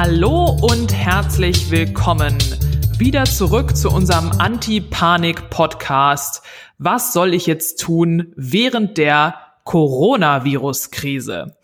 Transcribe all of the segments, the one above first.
Hallo und herzlich willkommen wieder zurück zu unserem Anti-Panik-Podcast. Was soll ich jetzt tun während der Coronavirus-Krise?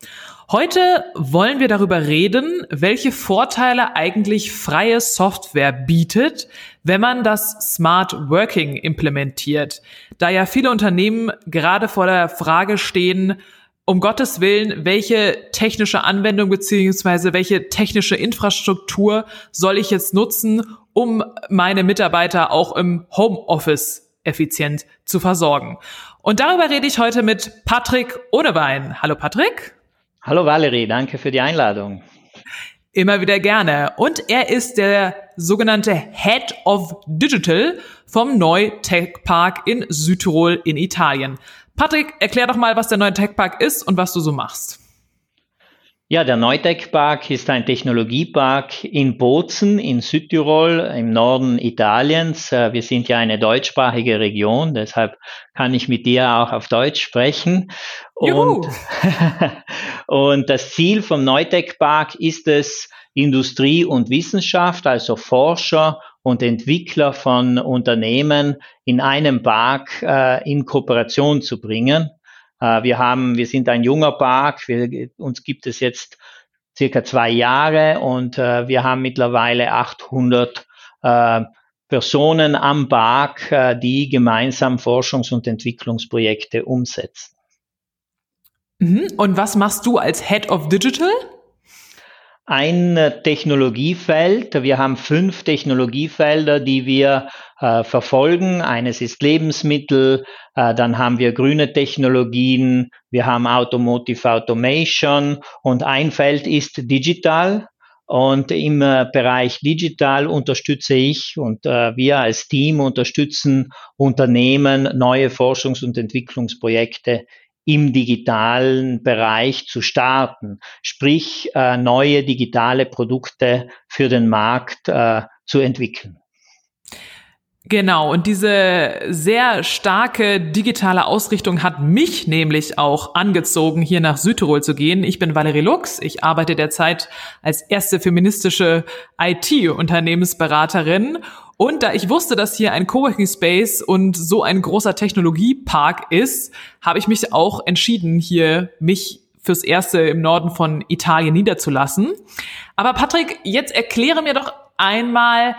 Heute wollen wir darüber reden, welche Vorteile eigentlich freie Software bietet, wenn man das Smart Working implementiert. Da ja viele Unternehmen gerade vor der Frage stehen, um Gottes Willen, welche technische Anwendung beziehungsweise welche technische Infrastruktur soll ich jetzt nutzen, um meine Mitarbeiter auch im Homeoffice effizient zu versorgen? Und darüber rede ich heute mit Patrick Ohnewein. Hallo Patrick. Hallo Valerie, danke für die Einladung. Immer wieder gerne. Und er ist der sogenannte Head of Digital vom Neu Tech Park in Südtirol in Italien. Patrick, erklär doch mal, was der neue Tech-Park ist und was du so machst. Ja, der Neutech-Park ist ein Technologiepark in Bozen in Südtirol im Norden Italiens. Äh, wir sind ja eine deutschsprachige Region, deshalb kann ich mit dir auch auf Deutsch sprechen. Und, und das Ziel vom Neutech-Park ist es, Industrie und Wissenschaft, also Forscher und Entwickler von Unternehmen in einem Park äh, in Kooperation zu bringen. Äh, wir haben, wir sind ein junger Park, wir, uns gibt es jetzt circa zwei Jahre und äh, wir haben mittlerweile 800 äh, Personen am Park, äh, die gemeinsam Forschungs- und Entwicklungsprojekte umsetzen. Mhm. Und was machst du als Head of Digital? Ein Technologiefeld. Wir haben fünf Technologiefelder, die wir äh, verfolgen. Eines ist Lebensmittel, äh, dann haben wir grüne Technologien, wir haben Automotive Automation und ein Feld ist Digital. Und im äh, Bereich Digital unterstütze ich und äh, wir als Team unterstützen Unternehmen, neue Forschungs- und Entwicklungsprojekte im digitalen Bereich zu starten, sprich äh, neue digitale Produkte für den Markt äh, zu entwickeln. Genau, und diese sehr starke digitale Ausrichtung hat mich nämlich auch angezogen, hier nach Südtirol zu gehen. Ich bin Valerie Lux, ich arbeite derzeit als erste feministische IT-Unternehmensberaterin und da ich wusste, dass hier ein Coworking Space und so ein großer Technologiepark ist, habe ich mich auch entschieden, hier mich fürs erste im Norden von Italien niederzulassen. Aber Patrick, jetzt erkläre mir doch einmal,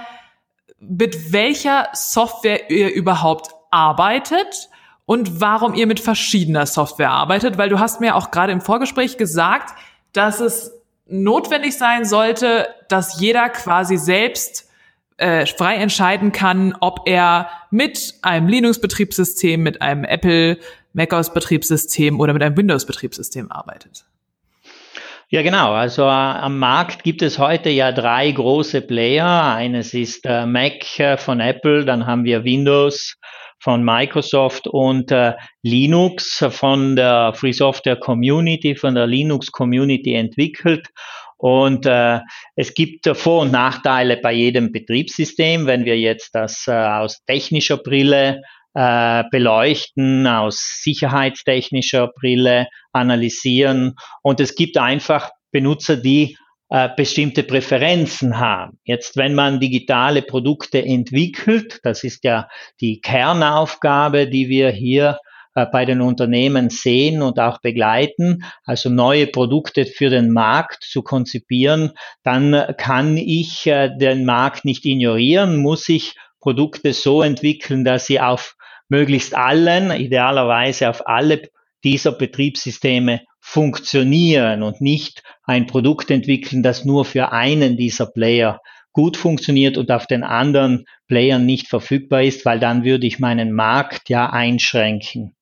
mit welcher Software ihr überhaupt arbeitet und warum ihr mit verschiedener Software arbeitet, weil du hast mir auch gerade im Vorgespräch gesagt, dass es notwendig sein sollte, dass jeder quasi selbst äh, frei entscheiden kann, ob er mit einem Linux-Betriebssystem, mit einem Apple macOS-Betriebssystem oder mit einem Windows-Betriebssystem arbeitet. Ja, genau. Also äh, am Markt gibt es heute ja drei große Player. Eines ist äh, Mac äh, von Apple, dann haben wir Windows von Microsoft und äh, Linux von der Free Software Community, von der Linux Community entwickelt. Und äh, es gibt Vor- und Nachteile bei jedem Betriebssystem. Wenn wir jetzt das äh, aus technischer Brille äh, beleuchten, aus sicherheitstechnischer Brille analysieren. Und es gibt einfach Benutzer, die äh, bestimmte Präferenzen haben. Jetzt, wenn man digitale Produkte entwickelt, das ist ja die Kernaufgabe, die wir hier äh, bei den Unternehmen sehen und auch begleiten, also neue Produkte für den Markt zu konzipieren, dann kann ich äh, den Markt nicht ignorieren, muss ich Produkte so entwickeln, dass sie auf möglichst allen, idealerweise auf alle dieser Betriebssysteme funktionieren und nicht ein Produkt entwickeln, das nur für einen dieser Player gut funktioniert und auf den anderen Playern nicht verfügbar ist, weil dann würde ich meinen Markt ja einschränken.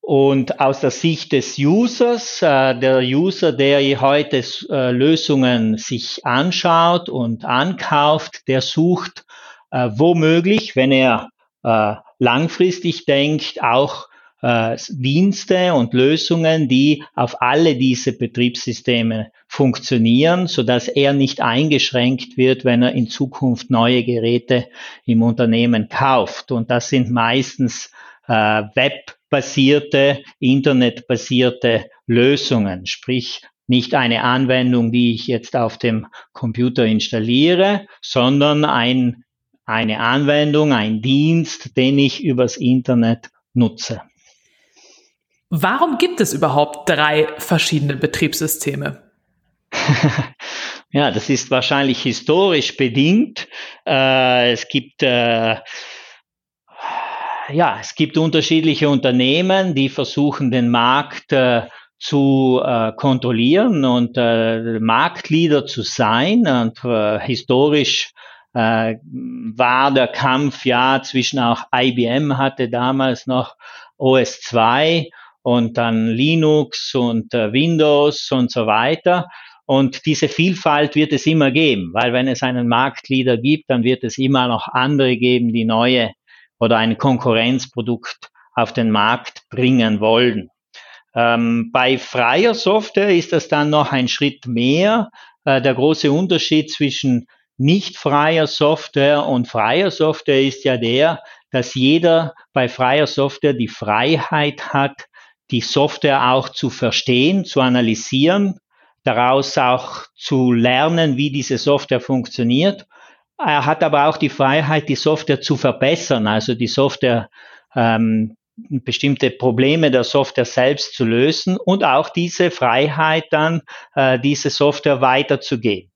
Und aus der Sicht des Users, äh, der User, der heute äh, Lösungen sich anschaut und ankauft, der sucht äh, womöglich, wenn er äh, langfristig denkt, auch äh, Dienste und Lösungen, die auf alle diese Betriebssysteme funktionieren, so dass er nicht eingeschränkt wird, wenn er in Zukunft neue Geräte im Unternehmen kauft. Und das sind meistens äh, Web basierte, internetbasierte Lösungen, sprich nicht eine Anwendung, die ich jetzt auf dem Computer installiere, sondern ein, eine Anwendung, ein Dienst, den ich übers Internet nutze. Warum gibt es überhaupt drei verschiedene Betriebssysteme? ja, das ist wahrscheinlich historisch bedingt. Äh, es gibt äh, ja, es gibt unterschiedliche Unternehmen, die versuchen, den Markt äh, zu äh, kontrollieren und äh, Marktleader zu sein. Und äh, historisch äh, war der Kampf ja zwischen auch IBM hatte damals noch OS 2 und dann Linux und äh, Windows und so weiter. Und diese Vielfalt wird es immer geben, weil wenn es einen Marktleader gibt, dann wird es immer noch andere geben, die neue oder ein Konkurrenzprodukt auf den Markt bringen wollen. Ähm, bei freier Software ist das dann noch ein Schritt mehr. Äh, der große Unterschied zwischen nicht freier Software und freier Software ist ja der, dass jeder bei freier Software die Freiheit hat, die Software auch zu verstehen, zu analysieren, daraus auch zu lernen, wie diese Software funktioniert. Er hat aber auch die Freiheit, die Software zu verbessern, also die Software ähm, bestimmte Probleme der Software selbst zu lösen und auch diese Freiheit dann, äh, diese Software weiterzugeben.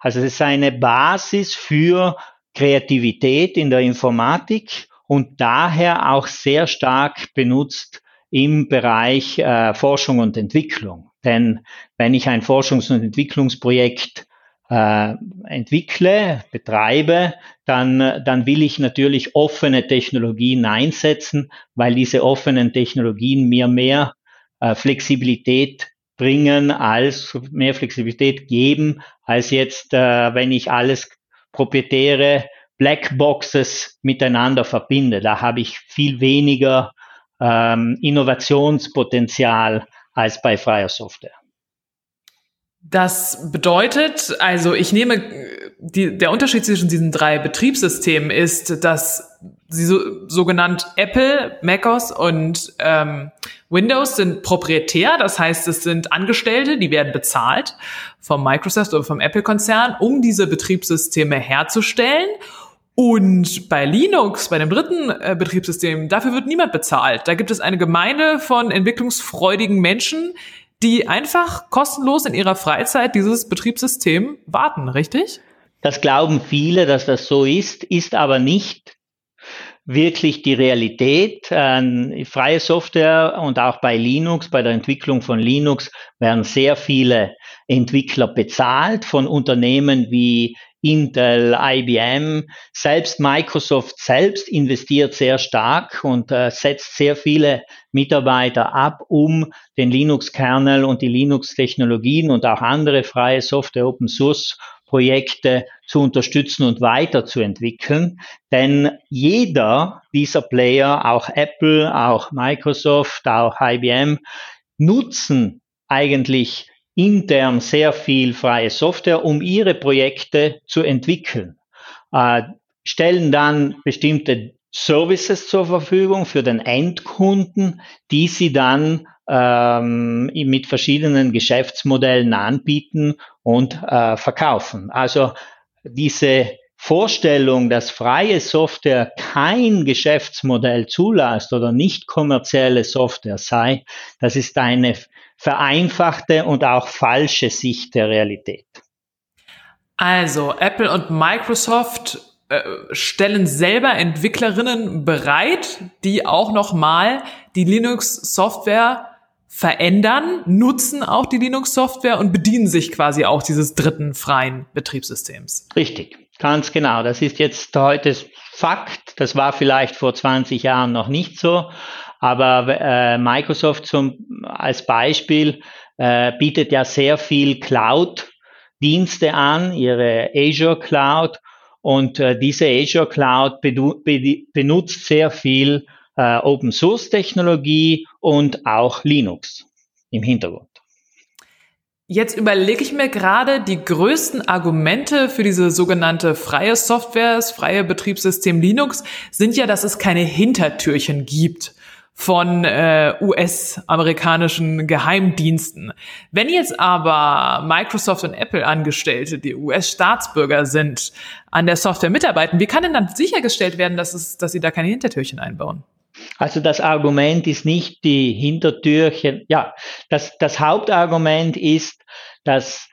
Also es ist eine Basis für Kreativität in der Informatik und daher auch sehr stark benutzt im Bereich äh, Forschung und Entwicklung. Denn wenn ich ein Forschungs- und Entwicklungsprojekt äh, entwickle, betreibe, dann, dann will ich natürlich offene Technologien einsetzen, weil diese offenen Technologien mir mehr äh, Flexibilität bringen, als mehr Flexibilität geben, als jetzt, äh, wenn ich alles proprietäre Blackboxes miteinander verbinde. Da habe ich viel weniger ähm, Innovationspotenzial als bei freier Software. Das bedeutet, also ich nehme, die, der Unterschied zwischen diesen drei Betriebssystemen ist, dass sie so, sogenannt Apple, MacOS und ähm, Windows sind proprietär, das heißt, es sind Angestellte, die werden bezahlt vom Microsoft oder vom Apple-Konzern, um diese Betriebssysteme herzustellen. Und bei Linux, bei dem dritten äh, Betriebssystem, dafür wird niemand bezahlt. Da gibt es eine Gemeinde von entwicklungsfreudigen Menschen, die einfach kostenlos in ihrer Freizeit dieses Betriebssystem warten, richtig? Das glauben viele, dass das so ist, ist aber nicht wirklich die Realität. Ähm, freie Software und auch bei Linux, bei der Entwicklung von Linux werden sehr viele Entwickler bezahlt von Unternehmen wie Intel, IBM, selbst Microsoft selbst investiert sehr stark und äh, setzt sehr viele Mitarbeiter ab, um den Linux-Kernel und die Linux-Technologien und auch andere freie Software, Open Source Projekte zu unterstützen und weiterzuentwickeln. Denn jeder dieser Player, auch Apple, auch Microsoft, auch IBM, nutzen eigentlich intern sehr viel freie Software, um ihre Projekte zu entwickeln, äh, stellen dann bestimmte Services zur Verfügung für den Endkunden, die sie dann ähm, mit verschiedenen Geschäftsmodellen anbieten und äh, verkaufen. Also diese Vorstellung, dass freie Software kein Geschäftsmodell zulässt oder nicht kommerzielle Software sei, das ist eine vereinfachte und auch falsche Sicht der Realität. Also Apple und Microsoft äh, stellen selber Entwicklerinnen bereit, die auch nochmal die Linux-Software verändern, nutzen auch die Linux-Software und bedienen sich quasi auch dieses dritten freien Betriebssystems. Richtig, ganz genau. Das ist jetzt heute Fakt. Das war vielleicht vor 20 Jahren noch nicht so. Aber äh, Microsoft zum, als Beispiel äh, bietet ja sehr viel Cloud-Dienste an, ihre Azure Cloud. Und äh, diese Azure Cloud benutzt sehr viel äh, Open Source Technologie und auch Linux im Hintergrund. Jetzt überlege ich mir gerade, die größten Argumente für diese sogenannte freie Software, das freie Betriebssystem Linux, sind ja, dass es keine Hintertürchen gibt von äh, US-amerikanischen Geheimdiensten. Wenn jetzt aber Microsoft und Apple Angestellte, die US-Staatsbürger sind, an der Software mitarbeiten, wie kann denn dann sichergestellt werden, dass, es, dass sie da keine Hintertürchen einbauen? Also das Argument ist nicht die Hintertürchen. Ja, das, das Hauptargument ist, dass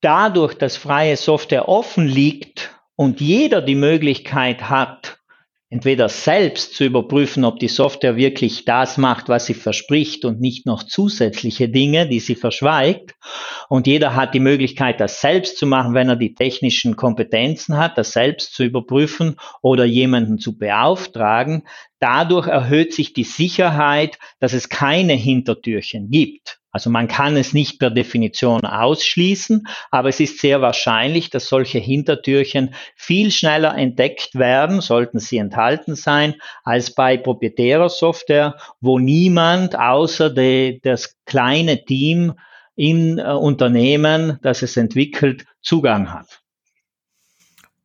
dadurch, dass freie Software offen liegt und jeder die Möglichkeit hat, entweder selbst zu überprüfen, ob die Software wirklich das macht, was sie verspricht und nicht noch zusätzliche Dinge, die sie verschweigt. Und jeder hat die Möglichkeit, das selbst zu machen, wenn er die technischen Kompetenzen hat, das selbst zu überprüfen oder jemanden zu beauftragen. Dadurch erhöht sich die Sicherheit, dass es keine Hintertürchen gibt. Also man kann es nicht per Definition ausschließen, aber es ist sehr wahrscheinlich, dass solche Hintertürchen viel schneller entdeckt werden, sollten sie enthalten sein, als bei proprietärer Software, wo niemand außer de, das kleine Team in äh, Unternehmen, das es entwickelt, Zugang hat.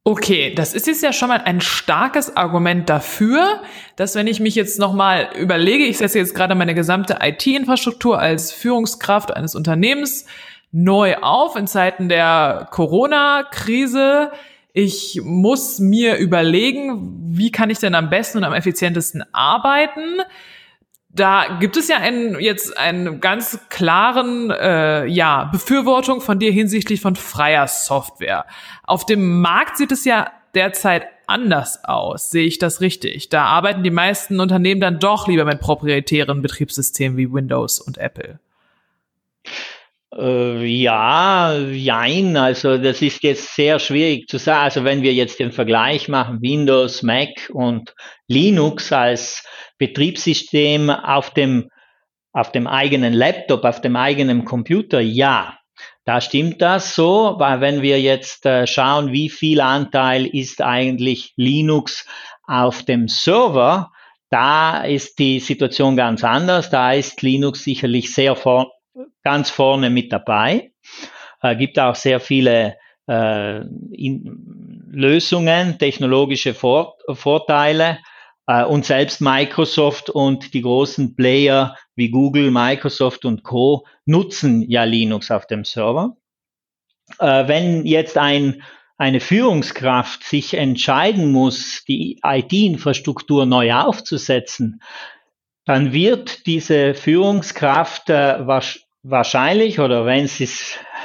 Okay, das ist jetzt ja schon mal ein starkes Argument dafür, dass wenn ich mich jetzt nochmal überlege, ich setze jetzt gerade meine gesamte IT-Infrastruktur als Führungskraft eines Unternehmens neu auf in Zeiten der Corona-Krise. Ich muss mir überlegen, wie kann ich denn am besten und am effizientesten arbeiten? Da gibt es ja einen, jetzt einen ganz klaren äh, ja, Befürwortung von dir hinsichtlich von freier Software. Auf dem Markt sieht es ja derzeit anders aus. Sehe ich das richtig? Da arbeiten die meisten Unternehmen dann doch lieber mit proprietären Betriebssystemen wie Windows und Apple. Äh, ja, jein, also das ist jetzt sehr schwierig zu sagen. Also wenn wir jetzt den Vergleich machen, Windows, Mac und Linux als Betriebssystem auf dem, auf dem eigenen Laptop, auf dem eigenen Computer, ja, da stimmt das so, weil wenn wir jetzt äh, schauen, wie viel Anteil ist eigentlich Linux auf dem Server, da ist die Situation ganz anders. Da ist Linux sicherlich sehr vor, ganz vorne mit dabei. Äh, gibt auch sehr viele äh, in, Lösungen, technologische Vor Vorteile. Äh, und selbst Microsoft und die großen Player wie Google, Microsoft und Co. nutzen ja Linux auf dem Server. Äh, wenn jetzt ein eine Führungskraft sich entscheiden muss, die IT-Infrastruktur neu aufzusetzen, dann wird diese Führungskraft äh, wahrscheinlich oder wenn sie,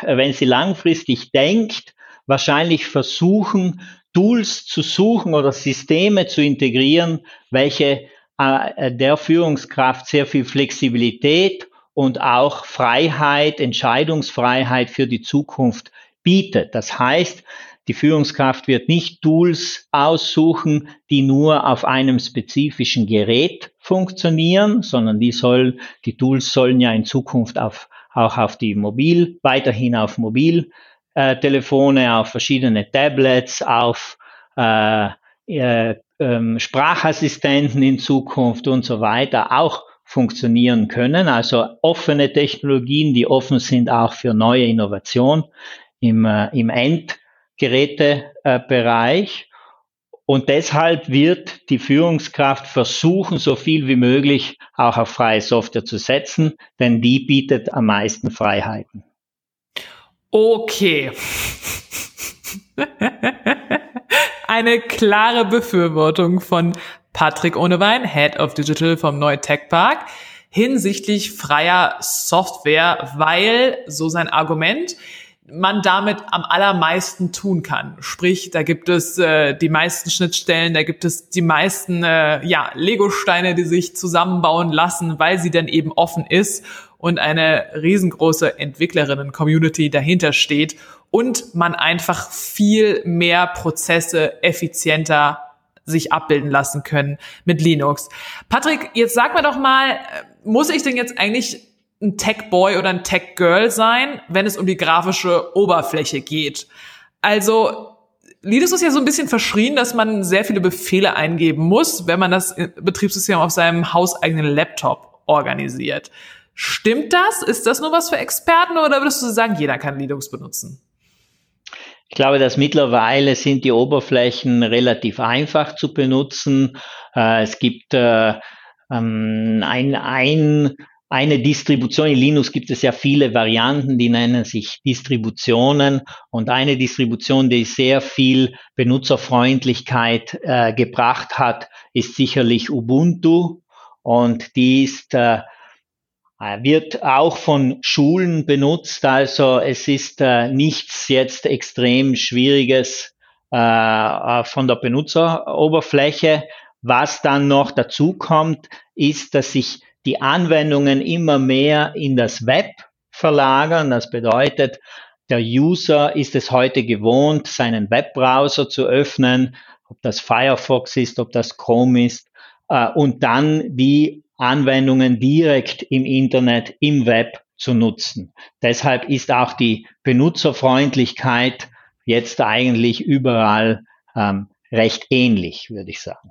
wenn sie langfristig denkt, wahrscheinlich versuchen, Tools zu suchen oder Systeme zu integrieren, welche äh, der Führungskraft sehr viel Flexibilität und auch Freiheit, Entscheidungsfreiheit für die Zukunft bietet. Das heißt, die Führungskraft wird nicht Tools aussuchen, die nur auf einem spezifischen Gerät funktionieren, sondern die soll, die Tools sollen ja in Zukunft auf, auch auf die Mobil, weiterhin auf Mobiltelefone, äh, auf verschiedene Tablets, auf äh, äh, äh, Sprachassistenten in Zukunft und so weiter auch funktionieren können. Also offene Technologien, die offen sind auch für neue Innovation im, äh, im End Gerätebereich. Und deshalb wird die Führungskraft versuchen, so viel wie möglich auch auf freie Software zu setzen, denn die bietet am meisten Freiheiten. Okay. Eine klare Befürwortung von Patrick Ohnewein, Head of Digital vom Neu Tech Park, hinsichtlich freier Software, weil, so sein Argument, man damit am allermeisten tun kann. Sprich, da gibt es äh, die meisten Schnittstellen, da gibt es die meisten äh, ja, Lego-Steine, die sich zusammenbauen lassen, weil sie dann eben offen ist und eine riesengroße Entwicklerinnen-Community dahinter steht und man einfach viel mehr Prozesse effizienter sich abbilden lassen können mit Linux. Patrick, jetzt sag mir doch mal, äh, muss ich denn jetzt eigentlich ein Tech-Boy oder ein Tech-Girl sein, wenn es um die grafische Oberfläche geht. Also Linux ist ja so ein bisschen verschrien, dass man sehr viele Befehle eingeben muss, wenn man das Betriebssystem auf seinem hauseigenen Laptop organisiert. Stimmt das? Ist das nur was für Experten oder würdest du sagen, jeder kann Linux benutzen? Ich glaube, dass mittlerweile sind die Oberflächen relativ einfach zu benutzen. Äh, es gibt äh, ähm, ein, ein, eine Distribution. In Linux gibt es ja viele Varianten, die nennen sich Distributionen. Und eine Distribution, die sehr viel Benutzerfreundlichkeit äh, gebracht hat, ist sicherlich Ubuntu. Und die ist, äh, wird auch von Schulen benutzt. Also es ist äh, nichts jetzt extrem Schwieriges äh, äh von der Benutzeroberfläche. Was dann noch dazu kommt, ist, dass sich die Anwendungen immer mehr in das Web verlagern. Das bedeutet, der User ist es heute gewohnt, seinen Webbrowser zu öffnen, ob das Firefox ist, ob das Chrome ist, äh, und dann die Anwendungen direkt im Internet, im Web zu nutzen. Deshalb ist auch die Benutzerfreundlichkeit jetzt eigentlich überall ähm, recht ähnlich, würde ich sagen.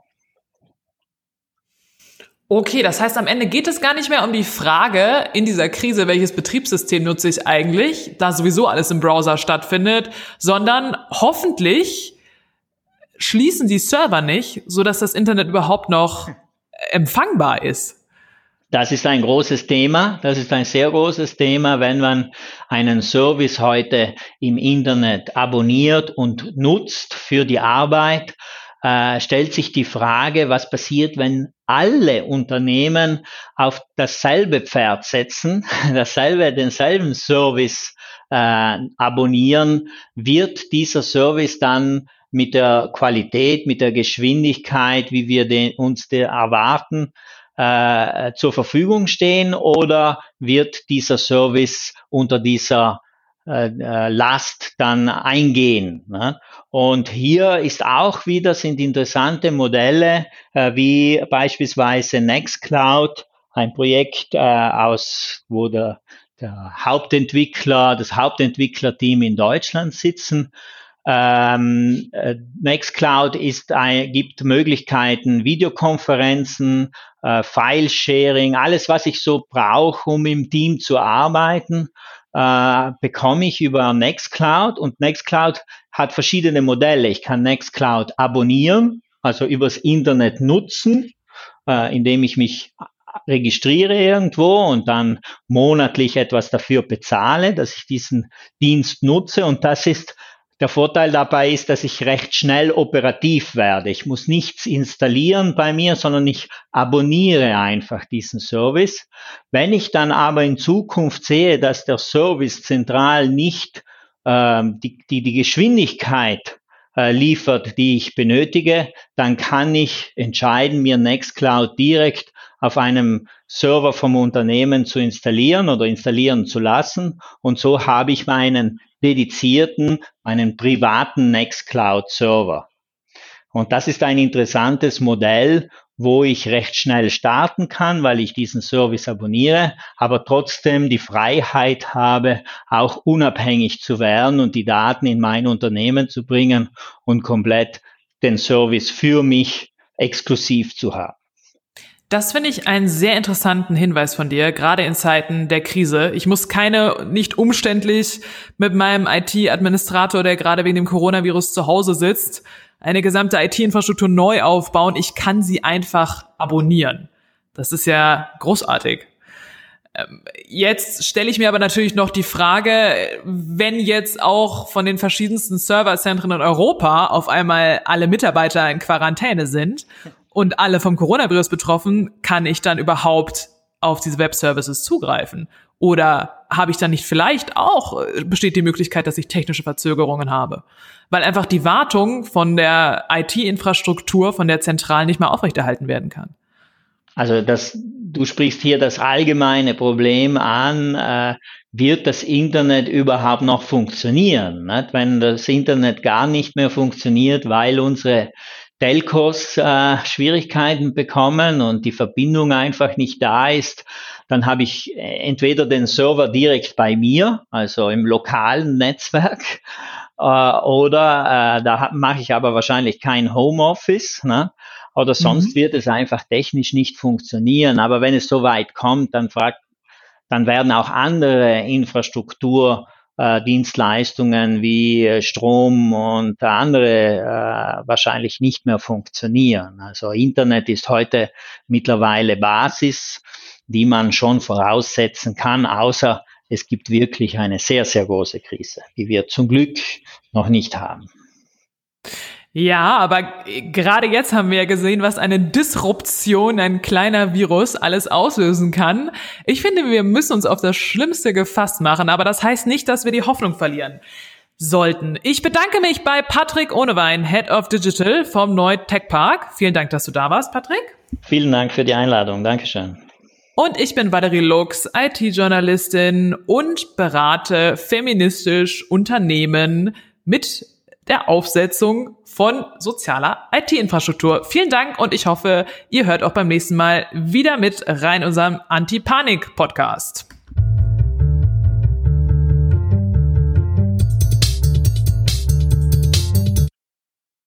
Okay, das heißt, am Ende geht es gar nicht mehr um die Frage in dieser Krise, welches Betriebssystem nutze ich eigentlich, da sowieso alles im Browser stattfindet, sondern hoffentlich schließen die Server nicht, so dass das Internet überhaupt noch empfangbar ist. Das ist ein großes Thema. Das ist ein sehr großes Thema, wenn man einen Service heute im Internet abonniert und nutzt für die Arbeit äh, stellt sich die Frage, was passiert, wenn alle Unternehmen auf dasselbe Pferd setzen, dasselbe, denselben Service äh, abonnieren, wird dieser Service dann mit der Qualität, mit der Geschwindigkeit, wie wir den, uns den erwarten, äh, zur Verfügung stehen? Oder wird dieser Service unter dieser äh, äh, Last dann eingehen. Ne? Und hier ist auch wieder sind interessante Modelle äh, wie beispielsweise Nextcloud, ein Projekt aus, wo der, der Hauptentwickler, das Hauptentwicklerteam in Deutschland sitzen. Ähm, äh, Nextcloud ist gibt Möglichkeiten, Videokonferenzen, File-Sharing, alles, was ich so brauche, um im Team zu arbeiten äh, bekomme ich über Nextcloud und Nextcloud hat verschiedene Modelle. Ich kann Nextcloud abonnieren, also übers Internet nutzen, äh, indem ich mich registriere irgendwo und dann monatlich etwas dafür bezahle, dass ich diesen Dienst nutze. Und das ist der Vorteil dabei ist, dass ich recht schnell operativ werde. Ich muss nichts installieren bei mir, sondern ich abonniere einfach diesen Service. Wenn ich dann aber in Zukunft sehe, dass der Service zentral nicht ähm, die, die, die Geschwindigkeit äh, liefert, die ich benötige, dann kann ich entscheiden, mir Nextcloud direkt auf einem Server vom Unternehmen zu installieren oder installieren zu lassen. Und so habe ich meinen dedizierten, einen privaten Nextcloud-Server. Und das ist ein interessantes Modell, wo ich recht schnell starten kann, weil ich diesen Service abonniere, aber trotzdem die Freiheit habe, auch unabhängig zu werden und die Daten in mein Unternehmen zu bringen und komplett den Service für mich exklusiv zu haben. Das finde ich einen sehr interessanten Hinweis von dir, gerade in Zeiten der Krise. Ich muss keine, nicht umständlich mit meinem IT-Administrator, der gerade wegen dem Coronavirus zu Hause sitzt, eine gesamte IT-Infrastruktur neu aufbauen. Ich kann sie einfach abonnieren. Das ist ja großartig. Ähm, jetzt stelle ich mir aber natürlich noch die Frage, wenn jetzt auch von den verschiedensten Serverzentren in Europa auf einmal alle Mitarbeiter in Quarantäne sind und alle vom Coronavirus betroffen, kann ich dann überhaupt auf diese Web-Services zugreifen? Oder habe ich dann nicht vielleicht auch, äh, besteht die Möglichkeit, dass ich technische Verzögerungen habe? Weil einfach die Wartung von der IT-Infrastruktur, von der Zentral nicht mehr aufrechterhalten werden kann. Also das, du sprichst hier das allgemeine Problem an, äh, wird das Internet überhaupt noch funktionieren? Nicht? Wenn das Internet gar nicht mehr funktioniert, weil unsere Telcos äh, Schwierigkeiten bekommen und die Verbindung einfach nicht da ist, dann habe ich äh, entweder den Server direkt bei mir, also im lokalen Netzwerk, äh, oder äh, da mache ich aber wahrscheinlich kein Homeoffice, ne? oder sonst mhm. wird es einfach technisch nicht funktionieren. Aber wenn es so weit kommt, dann fragt, dann werden auch andere Infrastruktur Dienstleistungen wie äh, Strom und andere äh, wahrscheinlich nicht mehr funktionieren. Also Internet ist heute mittlerweile Basis, die man schon voraussetzen kann, außer es gibt wirklich eine sehr, sehr große Krise, die wir zum Glück noch nicht haben. Ja, aber gerade jetzt haben wir ja gesehen, was eine Disruption ein kleiner Virus alles auslösen kann. Ich finde, wir müssen uns auf das Schlimmste gefasst machen, aber das heißt nicht, dass wir die Hoffnung verlieren sollten. Ich bedanke mich bei Patrick Ohnewein, Head of Digital vom Neu Tech Park. Vielen Dank, dass du da warst, Patrick. Vielen Dank für die Einladung. Dankeschön. Und ich bin Valerie Lux, IT-Journalistin und berate feministisch Unternehmen mit der Aufsetzung von sozialer IT-Infrastruktur. Vielen Dank und ich hoffe, ihr hört auch beim nächsten Mal wieder mit rein unserem Anti-Panik-Podcast.